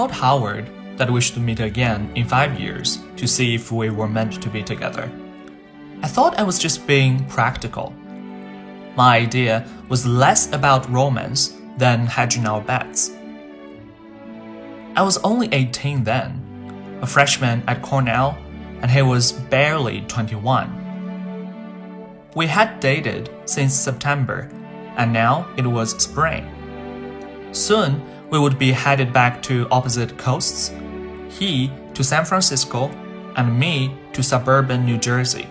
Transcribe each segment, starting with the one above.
Told Howard that we should meet again in five years to see if we were meant to be together, I thought I was just being practical. My idea was less about romance than hedging our bets. I was only 18 then, a freshman at Cornell, and he was barely 21. We had dated since September, and now it was spring. Soon, we would be headed back to opposite coasts he to San Francisco, and me to suburban New Jersey.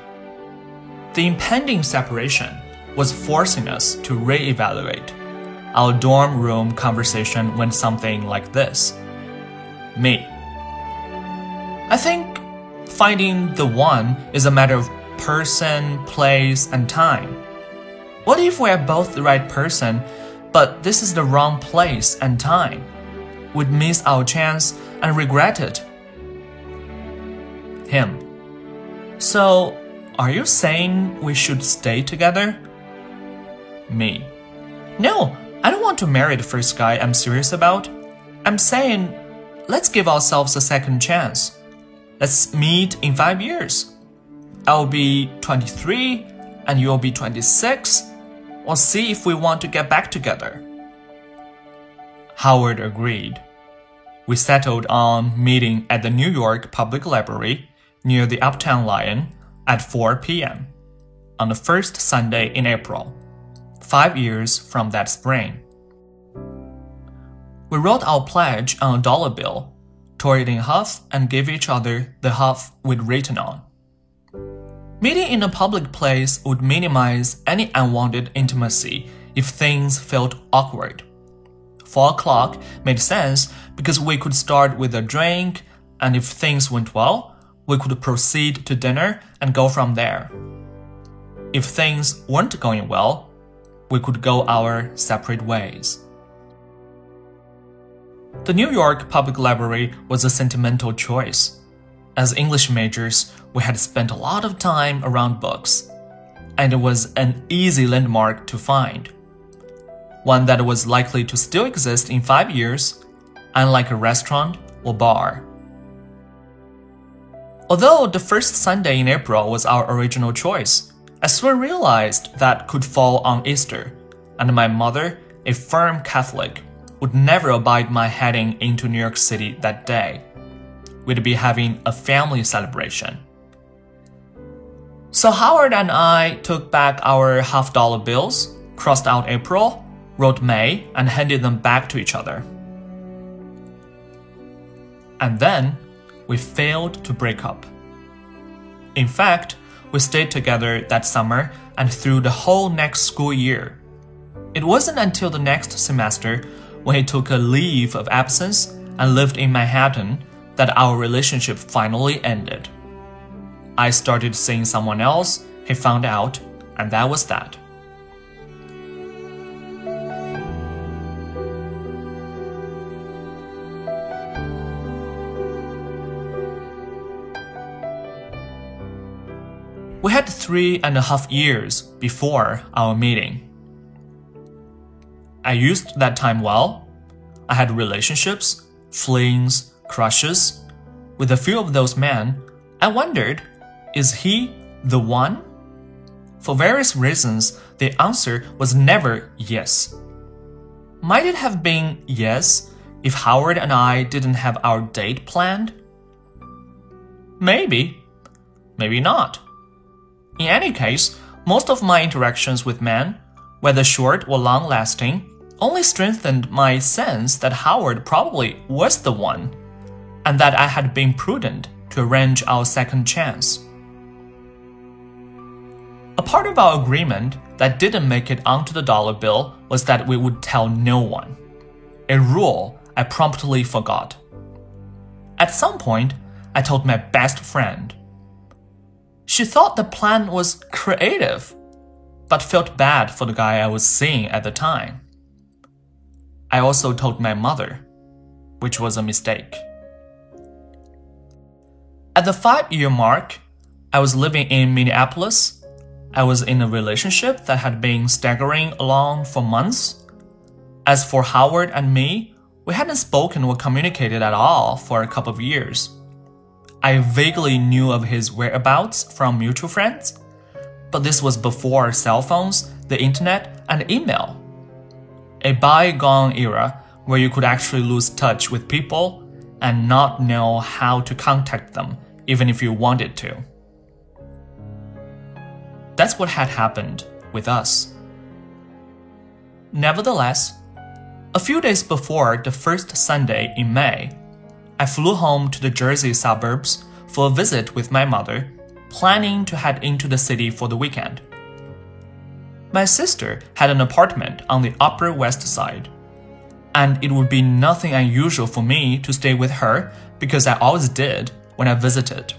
The impending separation was forcing us to reevaluate. Our dorm room conversation went something like this Me. I think finding the one is a matter of person, place, and time. What if we are both the right person, but this is the wrong place and time? We'd miss our chance and regret it. Him. So, are you saying we should stay together? Me. No, I don't want to marry the first guy I'm serious about. I'm saying, let's give ourselves a second chance. Let's meet in five years. I'll be 23 and you'll be 26. We'll see if we want to get back together. Howard agreed. We settled on meeting at the New York Public Library near the Uptown Lion at 4 p.m. on the first Sunday in April, five years from that spring. We wrote our pledge on a dollar bill, tore it in half, and gave each other the half we'd written on. Meeting in a public place would minimize any unwanted intimacy if things felt awkward. Four o'clock made sense because we could start with a drink, and if things went well, we could proceed to dinner and go from there. If things weren't going well, we could go our separate ways. The New York Public Library was a sentimental choice. As English majors, we had spent a lot of time around books, and it was an easy landmark to find. One that was likely to still exist in five years, unlike a restaurant or bar. Although the first Sunday in April was our original choice, I soon realized that could fall on Easter, and my mother, a firm Catholic, would never abide my heading into New York City that day. We'd be having a family celebration. So Howard and I took back our half dollar bills, crossed out April, wrote May, and handed them back to each other. And then we failed to break up. In fact, we stayed together that summer and through the whole next school year. It wasn't until the next semester, when he took a leave of absence and lived in Manhattan, that our relationship finally ended. I started seeing someone else, he found out, and that was that. We had three and a half years before our meeting. I used that time well. I had relationships, flings, crushes. With a few of those men, I wondered is he the one? For various reasons, the answer was never yes. Might it have been yes if Howard and I didn't have our date planned? Maybe. Maybe not. In any case, most of my interactions with men, whether short or long lasting, only strengthened my sense that Howard probably was the one, and that I had been prudent to arrange our second chance. A part of our agreement that didn't make it onto the dollar bill was that we would tell no one. A rule I promptly forgot. At some point, I told my best friend, she thought the plan was creative, but felt bad for the guy I was seeing at the time. I also told my mother, which was a mistake. At the five year mark, I was living in Minneapolis. I was in a relationship that had been staggering along for months. As for Howard and me, We hadn't spoken or communicated at all for a couple of years. I vaguely knew of his whereabouts from mutual friends, but this was before cell phones, the internet, and email. A bygone era where you could actually lose touch with people and not know how to contact them, even if you wanted to. That's what had happened with us. Nevertheless, a few days before the first Sunday in May, I flew home to the Jersey suburbs for a visit with my mother, planning to head into the city for the weekend. My sister had an apartment on the Upper West Side, and it would be nothing unusual for me to stay with her because I always did when I visited.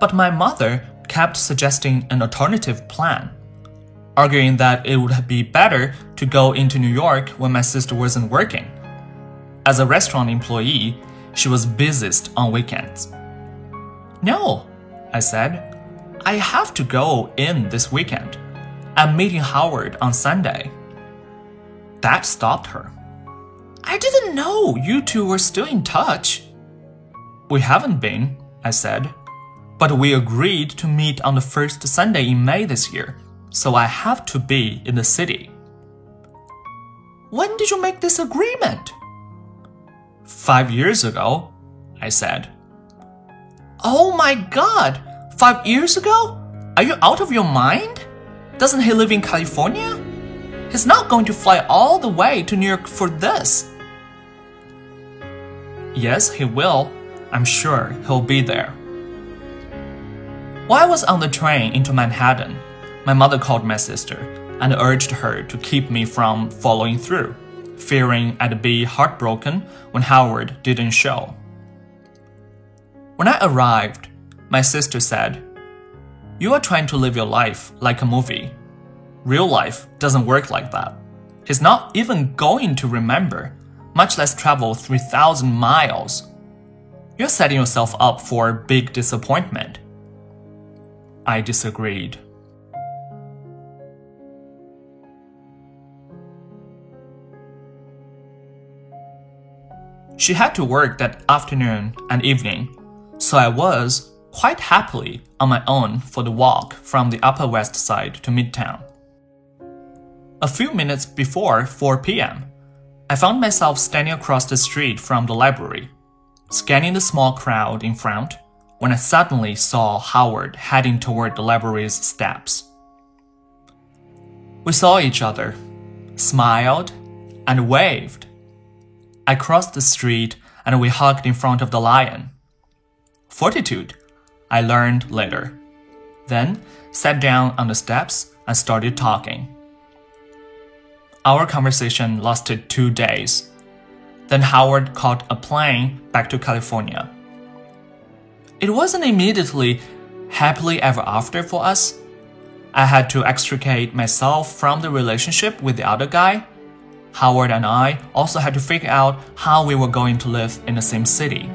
But my mother kept suggesting an alternative plan arguing that it would be better to go into New York when my sister wasn't working. As a restaurant employee, she was busiest on weekends. No, I said. I have to go in this weekend. I'm meeting Howard on Sunday. That stopped her. I didn't know you two were still in touch. We haven't been, I said, but we agreed to meet on the first Sunday in May this year so I have to be in the city. When did you make this agreement? Five years ago, I said. Oh my god! Five years ago? Are you out of your mind? Doesn't he live in California? He's not going to fly all the way to New York for this. Yes, he will. I'm sure he'll be there. While I was on the train into Manhattan, my mother called my sister and urged her to keep me from following through, fearing I'd be heartbroken when Howard didn't show. When I arrived, my sister said, You are trying to live your life like a movie. Real life doesn't work like that. He's not even going to remember, much less travel 3,000 miles. You're setting yourself up for a big disappointment. I disagreed. She had to work that afternoon and evening, so I was, quite happily, on my own for the walk from the Upper West Side to Midtown. A few minutes before 4 p.m., I found myself standing across the street from the library, scanning the small crowd in front, when I suddenly saw Howard heading toward the library's steps. We saw each other, smiled, and waved I crossed the street and we hugged in front of the lion. Fortitude, I learned later. Then sat down on the steps and started talking. Our conversation lasted two days. Then Howard caught a plane back to California. It wasn't immediately happily ever after for us. I had to extricate myself from the relationship with the other guy Howard and I also had to figure out how we were going to live in the same city.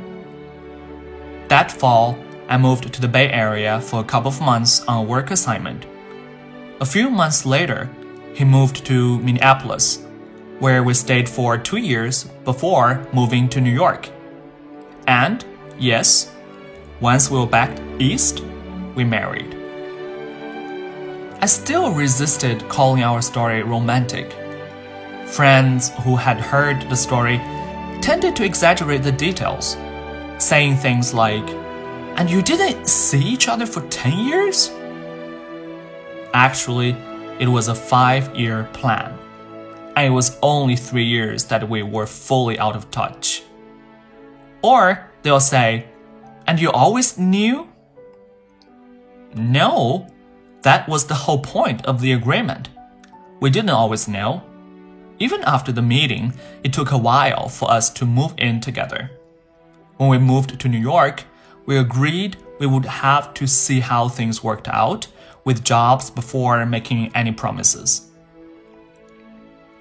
That fall, I moved to the Bay Area for a couple of months on a work assignment. A few months later, he moved to Minneapolis, where we stayed for two years before moving to New York. And, yes, once we were back east, we married. I still resisted calling our story romantic Friends who had heard the story tended to exaggerate the details, saying things like, And you didn't see each other for 10 years? Actually, it was a five year plan. And it was only three years that we were fully out of touch. Or they'll say, And you always knew? No, that was the whole point of the agreement. We didn't always know. Even after the meeting, it took a while for us to move in together. When we moved to New York, we agreed we would have to see how things worked out with jobs before making any promises.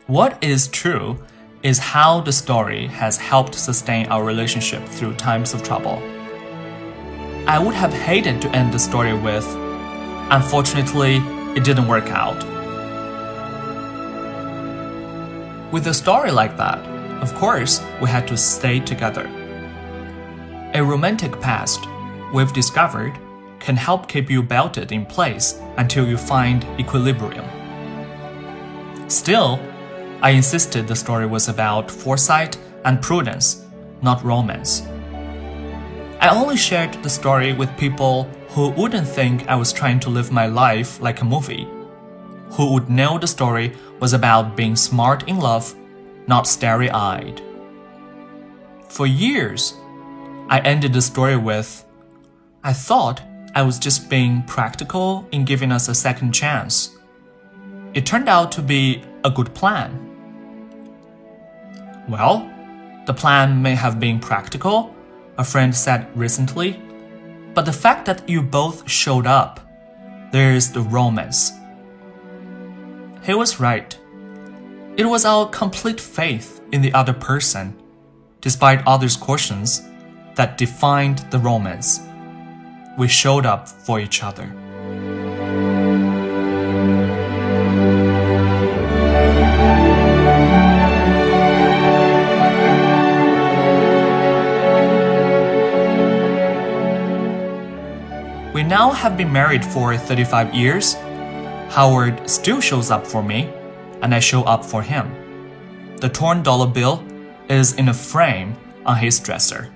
What is true is how the story has helped sustain our relationship through times of trouble. I would have hated to end the story with, unfortunately, it didn't work out. With a story like that, of course, we had to stay together. A romantic past, we've discovered, can help keep you belted in place until you find equilibrium. Still, I insisted the story was about foresight and prudence, not romance. I only shared the story with people who wouldn't think I was trying to live my life like a movie, who would know the story was about being smart in love, not starry eyed. For years, I ended the story with I thought I was just being practical in giving us a second chance. It turned out to be a good plan. Well, the plan may have been practical, a friend said recently, but the fact that you both showed up, there's the romance. He was right. It was our complete faith in the other person, despite others' cautions, that defined the romance. We showed up for each other. We now have been married for 35 years. Howard still shows up for me, and I show up for him. The torn dollar bill is in a frame on his dresser.